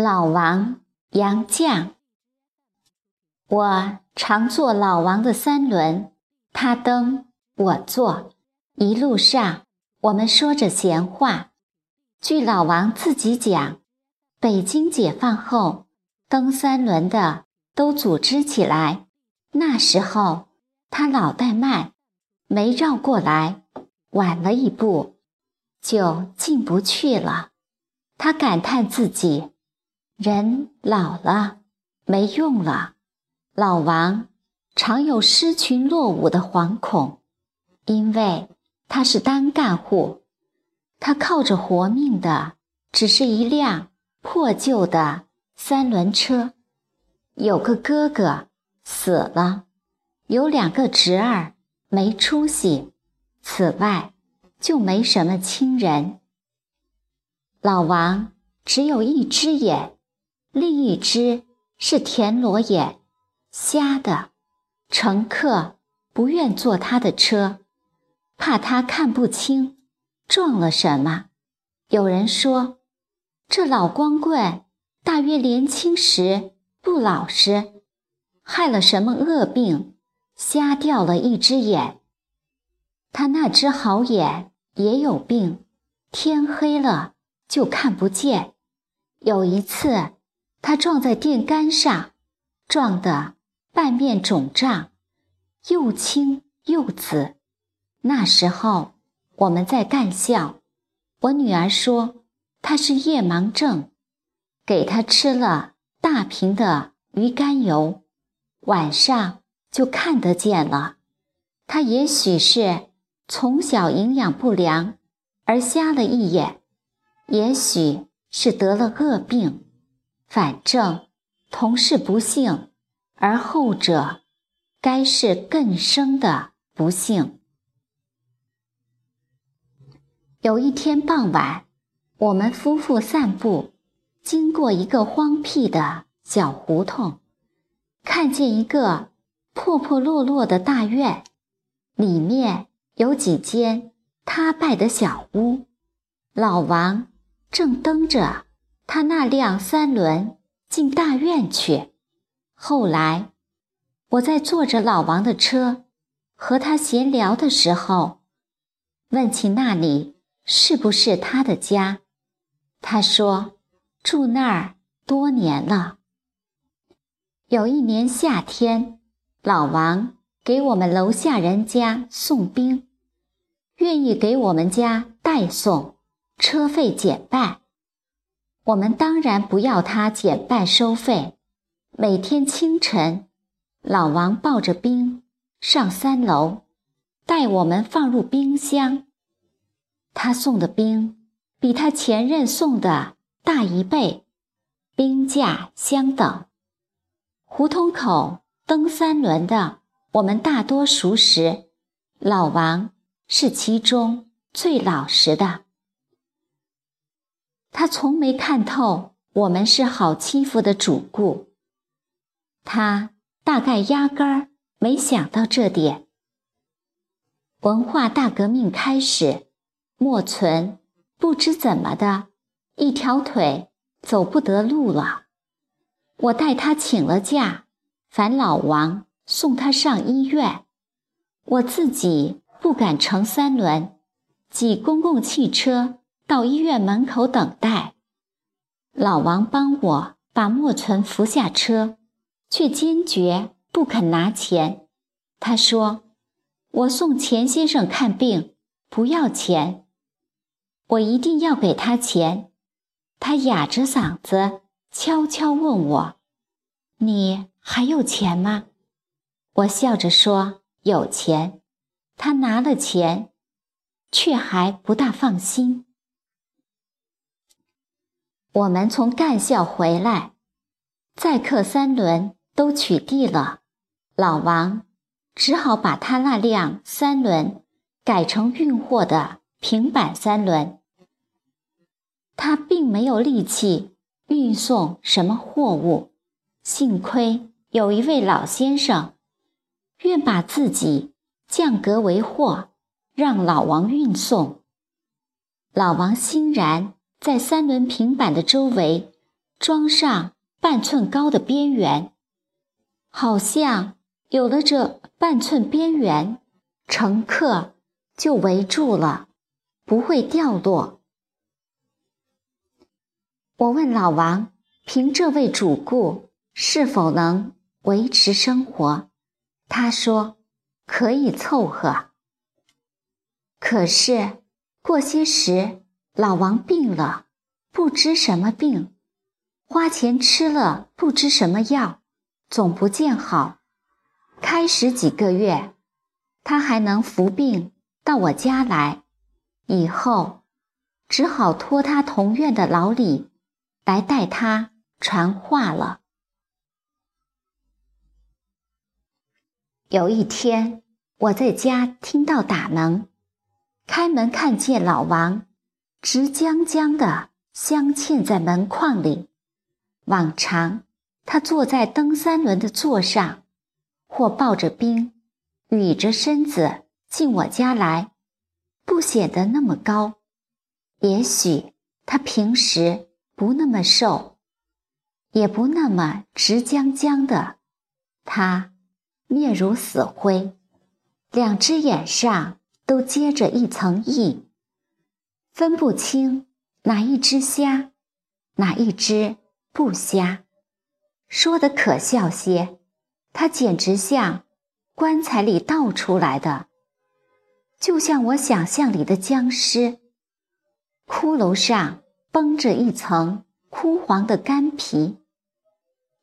老王杨绛，我常坐老王的三轮，他蹬我坐，一路上我们说着闲话。据老王自己讲，北京解放后，蹬三轮的都组织起来，那时候他脑袋慢，没绕过来，晚了一步，就进不去了。他感叹自己。人老了，没用了。老王常有失群落伍的惶恐，因为他是单干户，他靠着活命的只是一辆破旧的三轮车。有个哥哥死了，有两个侄儿没出息，此外就没什么亲人。老王只有一只眼。另一只是田螺眼，瞎的。乘客不愿坐他的车，怕他看不清撞了什么。有人说，这老光棍大约年轻时不老实，害了什么恶病，瞎掉了一只眼。他那只好眼也有病，天黑了就看不见。有一次。他撞在电杆上，撞得半面肿胀，又青又紫。那时候我们在干校，我女儿说他是夜盲症，给他吃了大瓶的鱼肝油，晚上就看得见了。他也许是从小营养不良而瞎了一眼，也许是得了恶病。反正同是不幸，而后者该是更生的不幸。有一天傍晚，我们夫妇散步，经过一个荒僻的小胡同，看见一个破破落落的大院，里面有几间塌败的小屋。老王正蹬着。他那辆三轮进大院去。后来，我在坐着老王的车，和他闲聊的时候，问起那里是不是他的家。他说住那儿多年了。有一年夏天，老王给我们楼下人家送冰，愿意给我们家代送，车费减半。我们当然不要他减半收费。每天清晨，老王抱着冰上三楼，带我们放入冰箱。他送的冰比他前任送的大一倍，冰价相等。胡同口蹬三轮的，我们大多熟识，老王是其中最老实的。他从没看透我们是好欺负的主顾，他大概压根儿没想到这点。文化大革命开始，莫存不知怎么的，一条腿走不得路了。我带他请了假，烦老王送他上医院，我自己不敢乘三轮，挤公共汽车。到医院门口等待，老王帮我把莫存扶下车，却坚决不肯拿钱。他说：“我送钱先生看病，不要钱。我一定要给他钱。”他哑着嗓子悄悄问我：“你还有钱吗？”我笑着说：“有钱。”他拿了钱，却还不大放心。我们从干校回来，载客三轮都取缔了，老王只好把他那辆三轮改成运货的平板三轮。他并没有力气运送什么货物，幸亏有一位老先生愿把自己降格为货，让老王运送。老王欣然。在三轮平板的周围装上半寸高的边缘，好像有了这半寸边缘，乘客就围住了，不会掉落。我问老王，凭这位主顾是否能维持生活？他说可以凑合。可是过些时，老王病了，不知什么病，花钱吃了不知什么药，总不见好。开始几个月，他还能服病到我家来，以后只好托他同院的老李。来带他传话了。有一天，我在家听到打门，开门看见老王直僵僵的镶嵌在门框里。往常他坐在蹬三轮的座上，或抱着冰，倚着身子进我家来，不显得那么高。也许他平时。不那么瘦，也不那么直僵僵的，他面如死灰，两只眼上都结着一层翳，分不清哪一只瞎，哪一只不瞎。说的可笑些，他简直像棺材里倒出来的，就像我想象里的僵尸，骷髅上。绷着一层枯黄的干皮，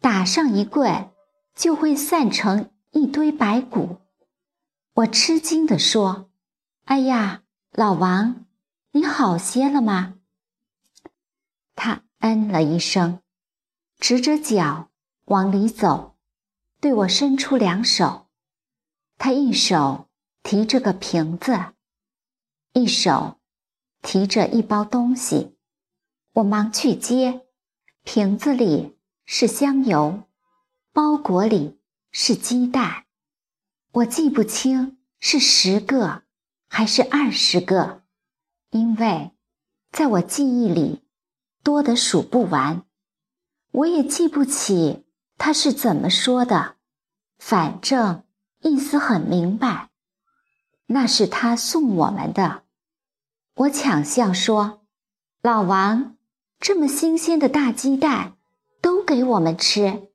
打上一棍，就会散成一堆白骨。我吃惊地说：“哎呀，老王，你好些了吗？”他嗯了一声，直着脚往里走，对我伸出两手。他一手提着个瓶子，一手提着一包东西。我忙去接，瓶子里是香油，包裹里是鸡蛋，我记不清是十个还是二十个，因为在我记忆里多得数不完。我也记不起他是怎么说的，反正意思很明白，那是他送我们的。我抢笑说：“老王。”这么新鲜的大鸡蛋，都给我们吃。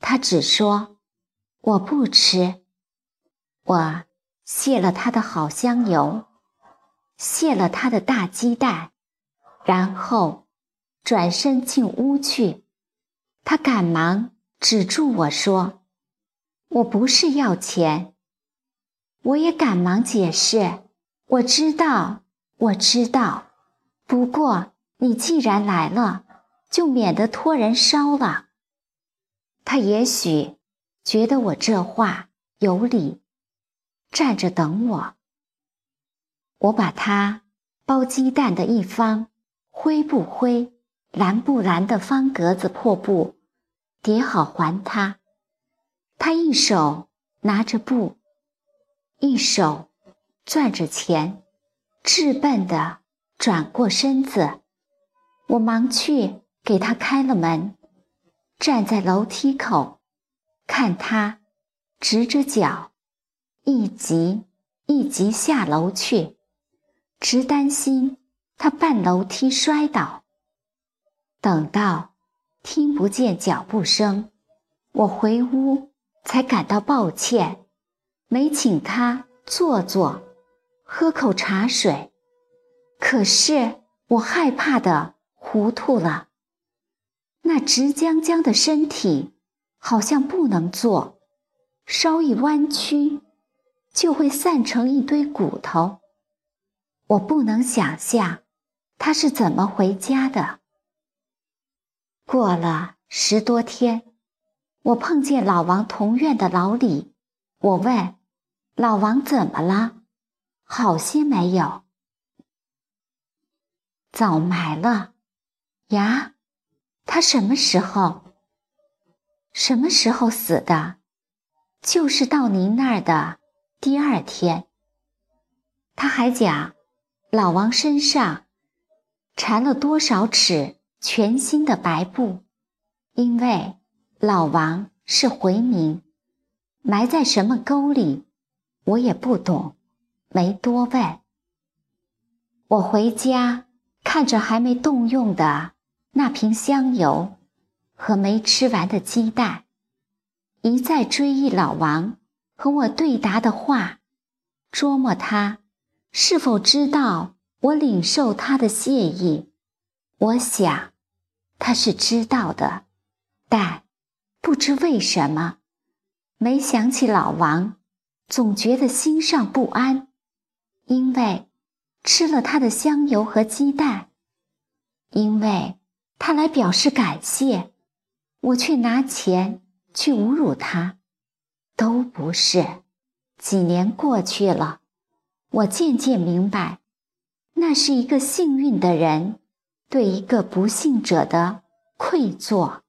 他只说：“我不吃。”我谢了他的好香油，卸了他的大鸡蛋，然后转身进屋去。他赶忙止住我说：“我不是要钱。”我也赶忙解释：“我知道，我知道，不过。”你既然来了，就免得托人烧了。他也许觉得我这话有理，站着等我。我把他包鸡蛋的一方灰不灰、蓝不蓝的方格子破布叠好还他。他一手拿着布，一手攥着钱，质笨的转过身子。我忙去给他开了门，站在楼梯口，看他直着脚，一级一级下楼去，直担心他半楼梯摔倒。等到听不见脚步声，我回屋才感到抱歉，没请他坐坐，喝口茶水。可是我害怕的。糊涂了，那直僵僵的身体好像不能坐，稍一弯曲就会散成一堆骨头。我不能想象他是怎么回家的。过了十多天，我碰见老王同院的老李，我问老王怎么了，好些没有？早埋了。呀，他什么时候？什么时候死的？就是到您那儿的第二天。他还讲，老王身上缠了多少尺全新的白布，因为老王是回民，埋在什么沟里，我也不懂，没多问。我回家看着还没动用的那瓶香油和没吃完的鸡蛋，一再追忆老王和我对答的话，琢磨他是否知道我领受他的谢意。我想他是知道的，但不知为什么，没想起老王，总觉得心上不安，因为。吃了他的香油和鸡蛋，因为他来表示感谢，我却拿钱去侮辱他，都不是。几年过去了，我渐渐明白，那是一个幸运的人对一个不幸者的愧疚。